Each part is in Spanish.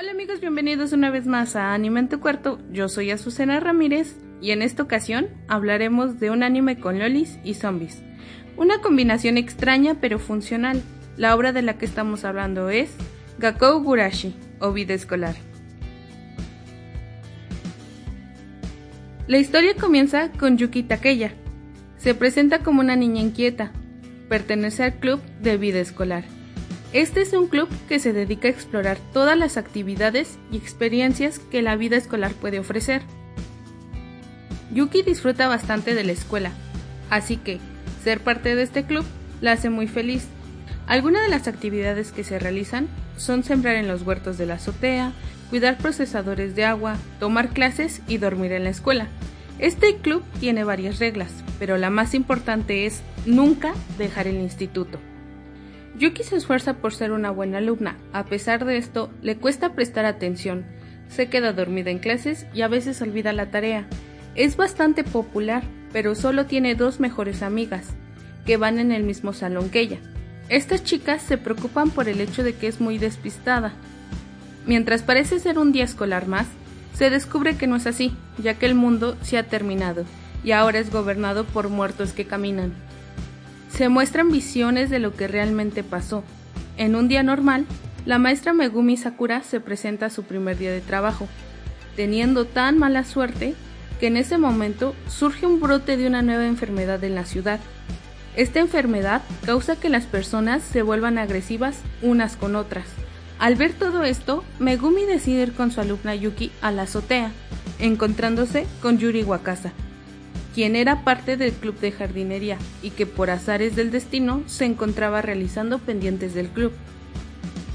Hola amigos, bienvenidos una vez más a Anime en tu cuarto. Yo soy Azucena Ramírez y en esta ocasión hablaremos de un anime con lolis y zombies. Una combinación extraña pero funcional. La obra de la que estamos hablando es Gakou Gurashi o Vida Escolar. La historia comienza con Yuki Takeya. Se presenta como una niña inquieta. Pertenece al club de vida escolar. Este es un club que se dedica a explorar todas las actividades y experiencias que la vida escolar puede ofrecer. Yuki disfruta bastante de la escuela, así que ser parte de este club la hace muy feliz. Algunas de las actividades que se realizan son sembrar en los huertos de la azotea, cuidar procesadores de agua, tomar clases y dormir en la escuela. Este club tiene varias reglas, pero la más importante es nunca dejar el instituto. Yuki se esfuerza por ser una buena alumna, a pesar de esto, le cuesta prestar atención, se queda dormida en clases y a veces olvida la tarea. Es bastante popular, pero solo tiene dos mejores amigas, que van en el mismo salón que ella. Estas chicas se preocupan por el hecho de que es muy despistada. Mientras parece ser un día escolar más, se descubre que no es así, ya que el mundo se ha terminado y ahora es gobernado por muertos que caminan se muestran visiones de lo que realmente pasó. En un día normal, la maestra Megumi Sakura se presenta a su primer día de trabajo, teniendo tan mala suerte que en ese momento surge un brote de una nueva enfermedad en la ciudad. Esta enfermedad causa que las personas se vuelvan agresivas unas con otras. Al ver todo esto, Megumi decide ir con su alumna Yuki a la azotea, encontrándose con Yuri Wakasa, quien era parte del club de jardinería y que por azares del destino se encontraba realizando pendientes del club.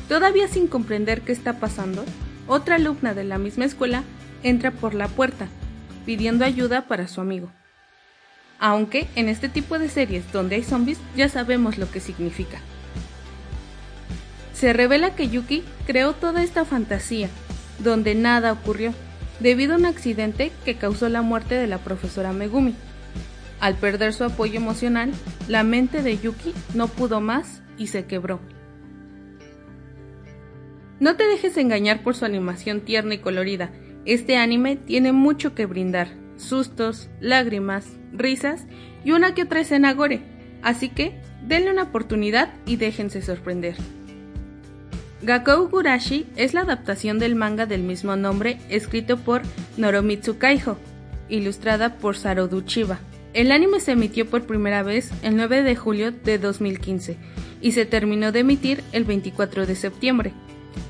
Todavía sin comprender qué está pasando, otra alumna de la misma escuela entra por la puerta, pidiendo ayuda para su amigo. Aunque en este tipo de series donde hay zombies ya sabemos lo que significa. Se revela que Yuki creó toda esta fantasía, donde nada ocurrió, debido a un accidente que causó la muerte de la profesora Megumi. Al perder su apoyo emocional, la mente de Yuki no pudo más y se quebró. No te dejes engañar por su animación tierna y colorida. Este anime tiene mucho que brindar, sustos, lágrimas, risas y una que otra escena gore, así que denle una oportunidad y déjense sorprender. Gakou Gurashi es la adaptación del manga del mismo nombre escrito por Noromitsu Kaiho, ilustrada por Sarodu Chiba. El anime se emitió por primera vez el 9 de julio de 2015 y se terminó de emitir el 24 de septiembre.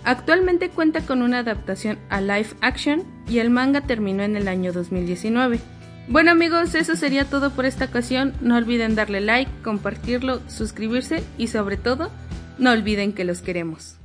Actualmente cuenta con una adaptación a live action y el manga terminó en el año 2019. Bueno amigos, eso sería todo por esta ocasión. No olviden darle like, compartirlo, suscribirse y sobre todo, no olviden que los queremos.